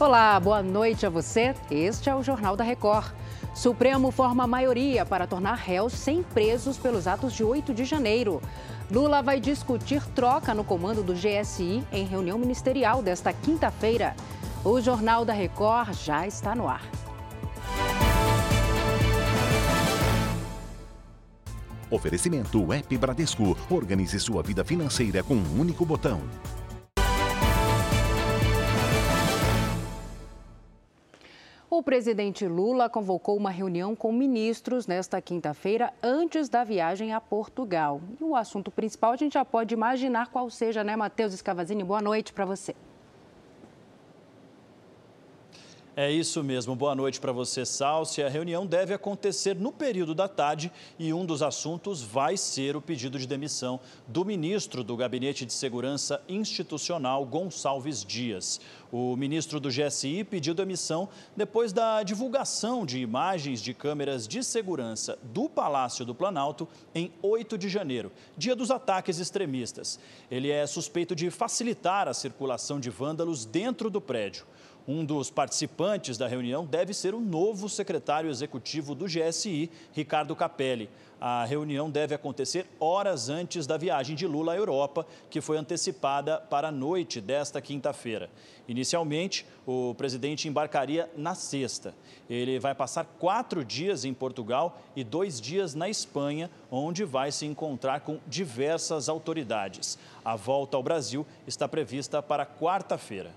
Olá, boa noite a você. Este é o Jornal da Record. Supremo forma maioria para tornar réus sem presos pelos atos de 8 de janeiro. Lula vai discutir troca no comando do GSI em reunião ministerial desta quinta-feira. O Jornal da Record já está no ar. Oferecimento Web Bradesco. Organize sua vida financeira com um único botão. O presidente Lula convocou uma reunião com ministros nesta quinta-feira, antes da viagem a Portugal. E o assunto principal a gente já pode imaginar qual seja, né, Matheus Escavazini? Boa noite para você. É isso mesmo. Boa noite para você, Salsi. A reunião deve acontecer no período da tarde e um dos assuntos vai ser o pedido de demissão do ministro do Gabinete de Segurança Institucional, Gonçalves Dias. O ministro do GSI pediu demissão depois da divulgação de imagens de câmeras de segurança do Palácio do Planalto em 8 de janeiro, dia dos ataques extremistas. Ele é suspeito de facilitar a circulação de vândalos dentro do prédio. Um dos participantes da reunião deve ser o novo secretário executivo do GSI, Ricardo Capelli. A reunião deve acontecer horas antes da viagem de Lula à Europa, que foi antecipada para a noite desta quinta-feira. Inicialmente, o presidente embarcaria na sexta. Ele vai passar quatro dias em Portugal e dois dias na Espanha, onde vai se encontrar com diversas autoridades. A volta ao Brasil está prevista para quarta-feira.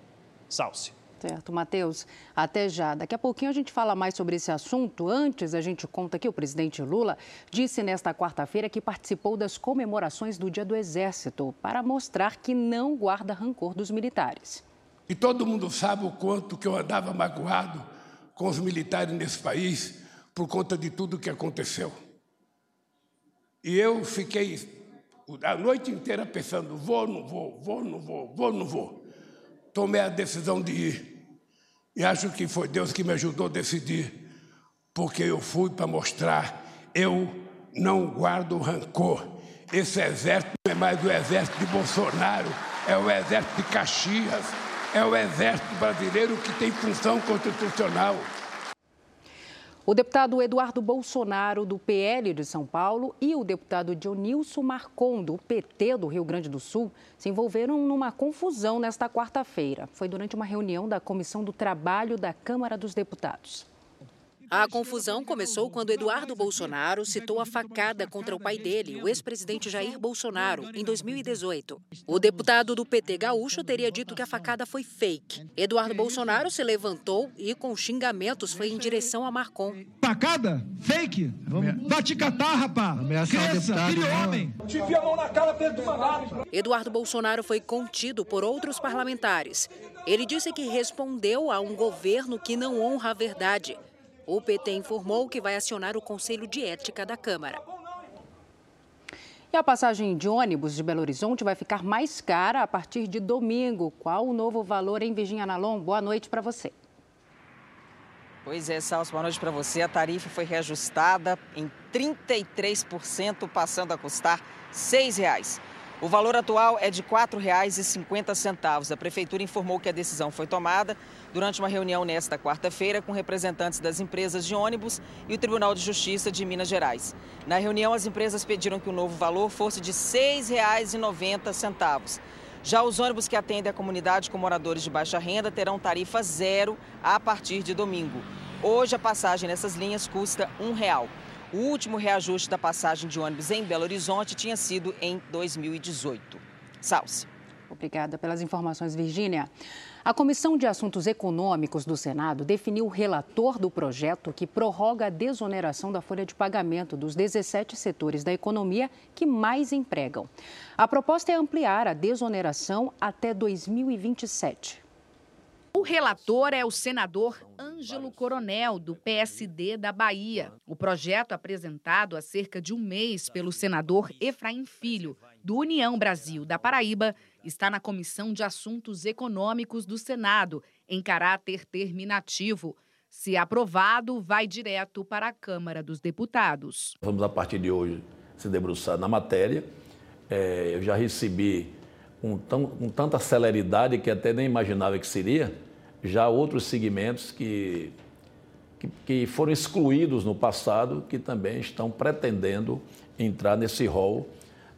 Salce. Certo, Matheus. Até já. Daqui a pouquinho a gente fala mais sobre esse assunto. Antes, a gente conta que o presidente Lula disse nesta quarta-feira que participou das comemorações do Dia do Exército para mostrar que não guarda rancor dos militares. E todo mundo sabe o quanto que eu andava magoado com os militares nesse país por conta de tudo que aconteceu. E eu fiquei a noite inteira pensando: vou, não vou, vou, não vou, vou, não vou tomei a decisão de ir. E acho que foi Deus que me ajudou a decidir, porque eu fui para mostrar, eu não guardo rancor. Esse exército não é mais o exército de Bolsonaro, é o exército de Caxias, é o exército brasileiro que tem função constitucional. O deputado Eduardo Bolsonaro, do PL de São Paulo, e o deputado Dionilson Marcon, do PT do Rio Grande do Sul, se envolveram numa confusão nesta quarta-feira. Foi durante uma reunião da Comissão do Trabalho da Câmara dos Deputados. A confusão começou quando Eduardo Bolsonaro citou a facada contra o pai dele, o ex-presidente Jair Bolsonaro, em 2018. O deputado do PT gaúcho teria dito que a facada foi fake. Eduardo Bolsonaro se levantou e, com xingamentos, foi em direção a Marcon. Facada? Fake? Vai te catar, rapaz! Cresça, vire homem! Te a mão na cara dentro do mandato! Eduardo Bolsonaro foi contido por outros parlamentares. Ele disse que respondeu a um governo que não honra a verdade o PT informou que vai acionar o Conselho de Ética da Câmara. E a passagem de ônibus de Belo Horizonte vai ficar mais cara a partir de domingo. Qual o novo valor em Virginia Nalon? Boa noite para você. Pois é, Salso, boa noite para você. A tarifa foi reajustada em 33%, passando a custar R$ 6,00. O valor atual é de R$ 4,50. A Prefeitura informou que a decisão foi tomada durante uma reunião nesta quarta-feira com representantes das empresas de ônibus e o Tribunal de Justiça de Minas Gerais. Na reunião, as empresas pediram que o novo valor fosse de R$ 6,90. Já os ônibus que atendem a comunidade com moradores de baixa renda terão tarifa zero a partir de domingo. Hoje, a passagem nessas linhas custa R$ 1,00. O último reajuste da passagem de ônibus em Belo Horizonte tinha sido em 2018. Salce. Obrigada pelas informações, Virgínia. A Comissão de Assuntos Econômicos do Senado definiu o relator do projeto que prorroga a desoneração da folha de pagamento dos 17 setores da economia que mais empregam. A proposta é ampliar a desoneração até 2027. O relator é o senador Ângelo Coronel, do PSD da Bahia. O projeto, apresentado há cerca de um mês pelo senador Efraim Filho, do União Brasil da Paraíba, está na Comissão de Assuntos Econômicos do Senado, em caráter terminativo. Se aprovado, vai direto para a Câmara dos Deputados. Vamos, a partir de hoje, se debruçar na matéria. É, eu já recebi com, tão, com tanta celeridade que até nem imaginava que seria já outros segmentos que, que, que foram excluídos no passado, que também estão pretendendo entrar nesse rol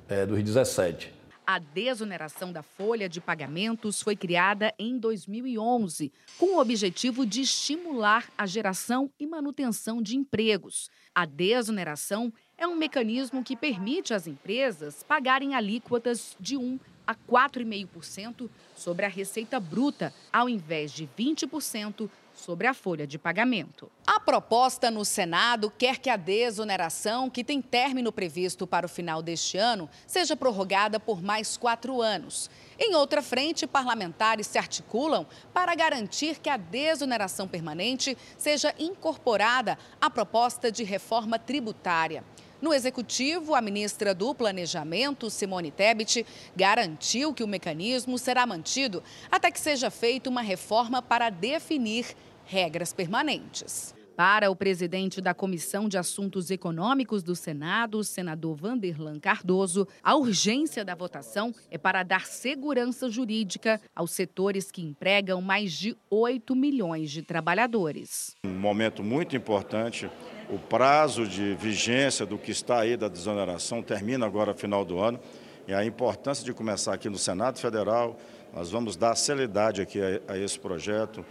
é, dos 17. A desoneração da folha de pagamentos foi criada em 2011, com o objetivo de estimular a geração e manutenção de empregos. A desoneração é um mecanismo que permite às empresas pagarem alíquotas de 1 a 4,5% sobre a receita bruta, ao invés de 20% sobre a folha de pagamento. A proposta no Senado quer que a desoneração, que tem término previsto para o final deste ano, seja prorrogada por mais quatro anos. Em outra frente, parlamentares se articulam para garantir que a desoneração permanente seja incorporada à proposta de reforma tributária. No executivo, a ministra do Planejamento, Simone Tebet, garantiu que o mecanismo será mantido até que seja feita uma reforma para definir regras permanentes. Para o presidente da Comissão de Assuntos Econômicos do Senado, senador Vanderlan Cardoso, a urgência da votação é para dar segurança jurídica aos setores que empregam mais de 8 milhões de trabalhadores. Um momento muito importante. O prazo de vigência do que está aí da desoneração termina agora, final do ano. E a importância de começar aqui no Senado Federal, nós vamos dar celeridade aqui a, a esse projeto.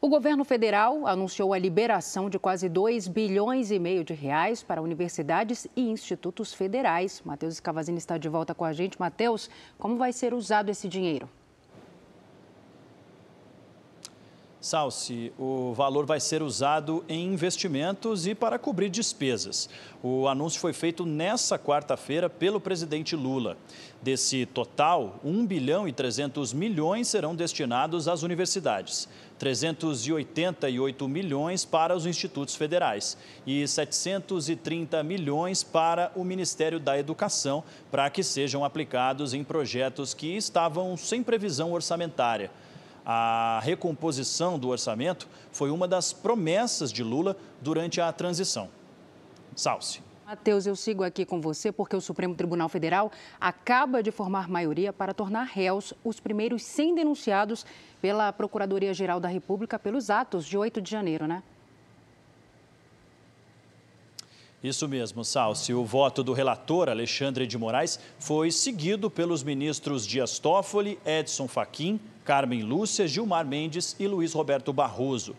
O governo federal anunciou a liberação de quase 2 bilhões e meio de reais para universidades e institutos federais. Matheus Escavazini está de volta com a gente. Matheus, como vai ser usado esse dinheiro? Salsi, o valor vai ser usado em investimentos e para cobrir despesas. O anúncio foi feito nessa quarta-feira pelo presidente Lula. Desse total, 1 bilhão e 300 milhões serão destinados às universidades. 388 milhões para os institutos federais e 730 milhões para o Ministério da Educação, para que sejam aplicados em projetos que estavam sem previsão orçamentária. A recomposição do orçamento foi uma das promessas de Lula durante a transição. Salce. Matheus, eu sigo aqui com você porque o Supremo Tribunal Federal acaba de formar maioria para tornar réus os primeiros 100 denunciados pela Procuradoria-Geral da República pelos atos de 8 de janeiro, né? Isso mesmo, Salsi. O voto do relator Alexandre de Moraes foi seguido pelos ministros Dias Toffoli, Edson Fachin, Carmen Lúcia, Gilmar Mendes e Luiz Roberto Barroso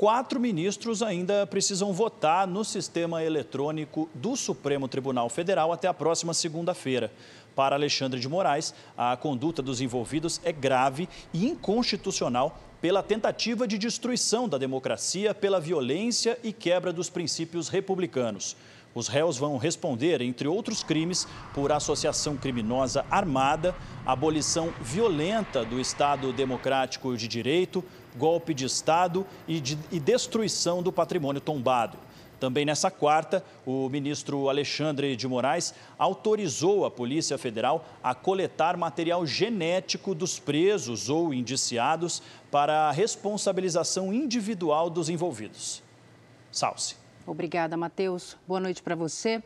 quatro ministros ainda precisam votar no sistema eletrônico do Supremo Tribunal Federal até a próxima segunda-feira. Para Alexandre de Moraes, a conduta dos envolvidos é grave e inconstitucional pela tentativa de destruição da democracia, pela violência e quebra dos princípios republicanos. Os réus vão responder, entre outros crimes, por associação criminosa armada, abolição violenta do Estado Democrático de Direito, golpe de Estado e, de, e destruição do patrimônio tombado. Também nessa quarta, o ministro Alexandre de Moraes autorizou a Polícia Federal a coletar material genético dos presos ou indiciados para a responsabilização individual dos envolvidos. Salce. Obrigada, Matheus. Boa noite para você.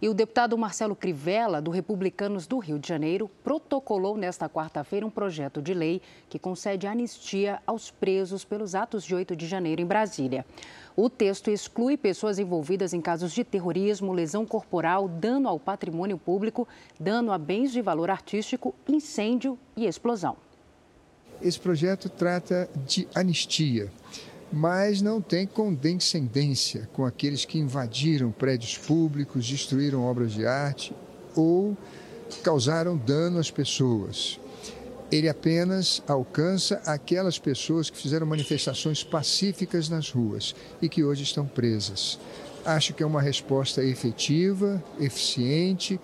E o deputado Marcelo Crivella, do Republicanos do Rio de Janeiro, protocolou nesta quarta-feira um projeto de lei que concede anistia aos presos pelos atos de 8 de janeiro em Brasília. O texto exclui pessoas envolvidas em casos de terrorismo, lesão corporal, dano ao patrimônio público, dano a bens de valor artístico, incêndio e explosão. Esse projeto trata de anistia mas não tem condescendência com aqueles que invadiram prédios públicos, destruíram obras de arte ou causaram dano às pessoas. Ele apenas alcança aquelas pessoas que fizeram manifestações pacíficas nas ruas e que hoje estão presas. Acho que é uma resposta efetiva, eficiente,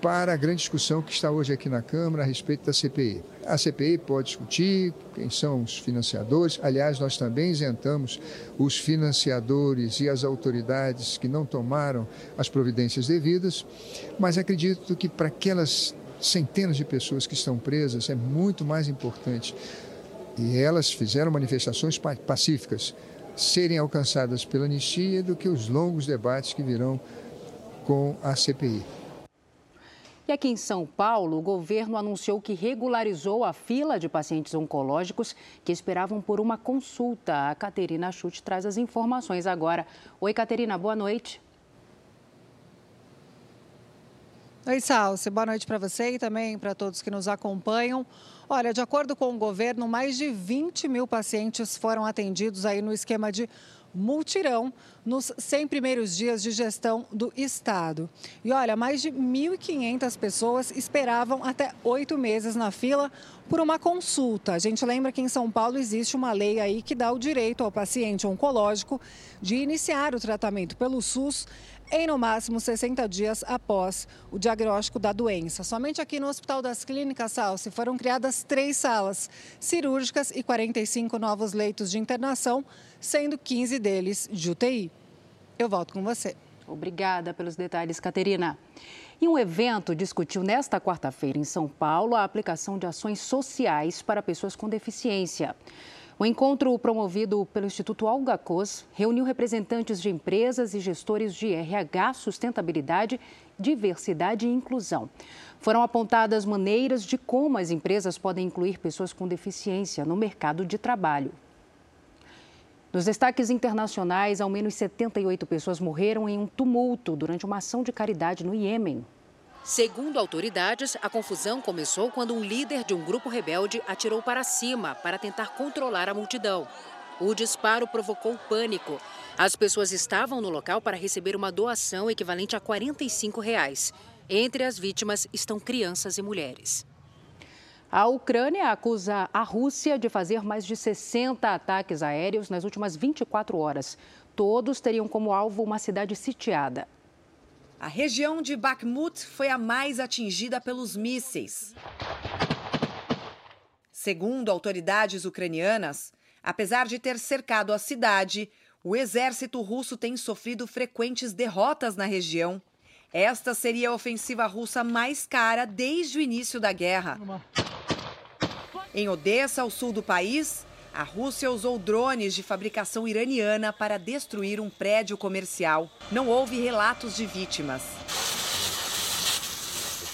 para a grande discussão que está hoje aqui na Câmara a respeito da CPI. A CPI pode discutir quem são os financiadores, aliás, nós também isentamos os financiadores e as autoridades que não tomaram as providências devidas, mas acredito que para aquelas centenas de pessoas que estão presas é muito mais importante e elas fizeram manifestações pacíficas serem alcançadas pela anistia do que os longos debates que virão com a CPI. E aqui em São Paulo, o governo anunciou que regularizou a fila de pacientes oncológicos que esperavam por uma consulta. A Caterina Chute traz as informações agora. Oi, Caterina, boa noite. Oi, Salce. Boa noite para você e também para todos que nos acompanham. Olha, de acordo com o governo, mais de 20 mil pacientes foram atendidos aí no esquema de multirão nos 100 primeiros dias de gestão do Estado. E olha, mais de 1.500 pessoas esperavam até oito meses na fila por uma consulta. A gente lembra que em São Paulo existe uma lei aí que dá o direito ao paciente oncológico de iniciar o tratamento pelo SUS em no máximo 60 dias após o diagnóstico da doença. Somente aqui no Hospital das Clínicas Salsi foram criadas três salas cirúrgicas e 45 novos leitos de internação, sendo 15 deles de UTI. Eu volto com você. Obrigada pelos detalhes, Caterina. E um evento discutiu nesta quarta-feira em São Paulo a aplicação de ações sociais para pessoas com deficiência. O encontro promovido pelo Instituto Olga Cos reuniu representantes de empresas e gestores de RH, sustentabilidade, diversidade e inclusão. Foram apontadas maneiras de como as empresas podem incluir pessoas com deficiência no mercado de trabalho. Nos destaques internacionais, ao menos 78 pessoas morreram em um tumulto durante uma ação de caridade no Iêmen. Segundo autoridades, a confusão começou quando um líder de um grupo rebelde atirou para cima para tentar controlar a multidão. O disparo provocou pânico. As pessoas estavam no local para receber uma doação equivalente a 45 reais. Entre as vítimas estão crianças e mulheres. A Ucrânia acusa a Rússia de fazer mais de 60 ataques aéreos nas últimas 24 horas. Todos teriam como alvo uma cidade sitiada. A região de Bakhmut foi a mais atingida pelos mísseis. Segundo autoridades ucranianas, apesar de ter cercado a cidade, o exército russo tem sofrido frequentes derrotas na região. Esta seria a ofensiva russa mais cara desde o início da guerra. Em Odessa, ao sul do país, a Rússia usou drones de fabricação iraniana para destruir um prédio comercial. Não houve relatos de vítimas.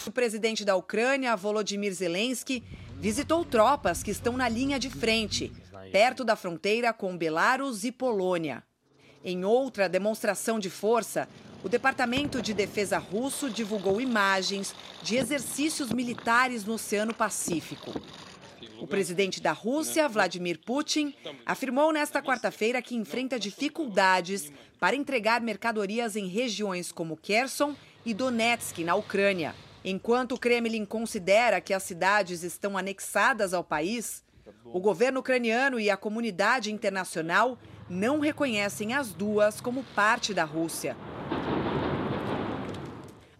O presidente da Ucrânia, Volodymyr Zelensky, visitou tropas que estão na linha de frente, perto da fronteira com Belarus e Polônia. Em outra demonstração de força, o Departamento de Defesa russo divulgou imagens de exercícios militares no Oceano Pacífico. O presidente da Rússia, Vladimir Putin, afirmou nesta quarta-feira que enfrenta dificuldades para entregar mercadorias em regiões como Kherson e Donetsk, na Ucrânia. Enquanto o Kremlin considera que as cidades estão anexadas ao país, o governo ucraniano e a comunidade internacional não reconhecem as duas como parte da Rússia.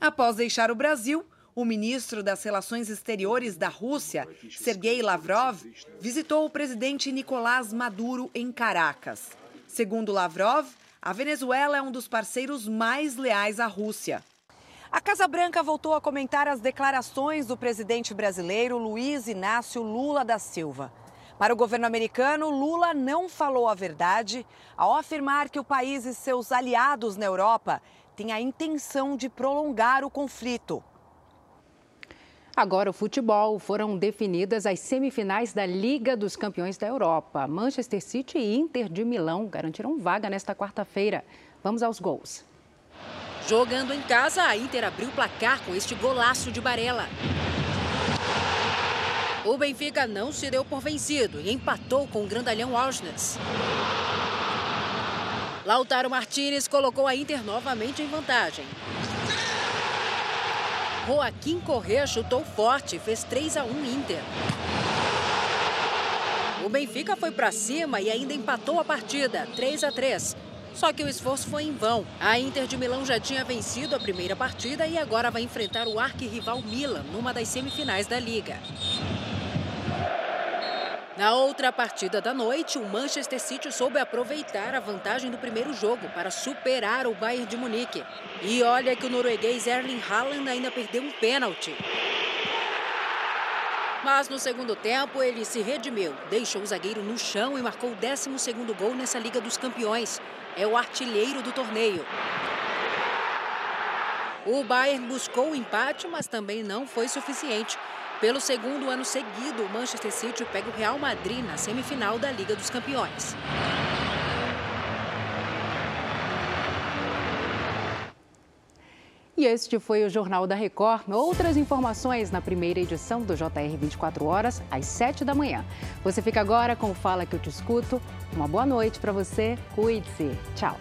Após deixar o Brasil, o ministro das Relações Exteriores da Rússia, Sergei Lavrov, visitou o presidente Nicolás Maduro em Caracas. Segundo Lavrov, a Venezuela é um dos parceiros mais leais à Rússia. A Casa Branca voltou a comentar as declarações do presidente brasileiro Luiz Inácio Lula da Silva. Para o governo americano, Lula não falou a verdade ao afirmar que o país e seus aliados na Europa têm a intenção de prolongar o conflito. Agora o futebol. Foram definidas as semifinais da Liga dos Campeões da Europa. Manchester City e Inter de Milão garantiram vaga nesta quarta-feira. Vamos aos gols. Jogando em casa, a Inter abriu o placar com este golaço de Barella. O Benfica não se deu por vencido e empatou com o grandalhão Auschwitz. Lautaro Martinez colocou a Inter novamente em vantagem. Joaquim Correa chutou forte fez 3 a 1 Inter. O Benfica foi para cima e ainda empatou a partida, 3 a 3. Só que o esforço foi em vão. A Inter de Milão já tinha vencido a primeira partida e agora vai enfrentar o arquirrival Milan numa das semifinais da liga. Na outra partida da noite, o Manchester City soube aproveitar a vantagem do primeiro jogo para superar o Bayern de Munique. E olha que o norueguês Erling Haaland ainda perdeu um pênalti. Mas no segundo tempo ele se redimiu, deixou o zagueiro no chão e marcou o 12º gol nessa Liga dos Campeões. É o artilheiro do torneio. O Bayern buscou o empate, mas também não foi suficiente. Pelo segundo ano seguido, o Manchester City pega o Real Madrid na semifinal da Liga dos Campeões. E este foi o Jornal da Record. Outras informações na primeira edição do JR 24 horas, às 7 da manhã. Você fica agora com o Fala que eu te escuto. Uma boa noite para você. Cuide-se. Tchau.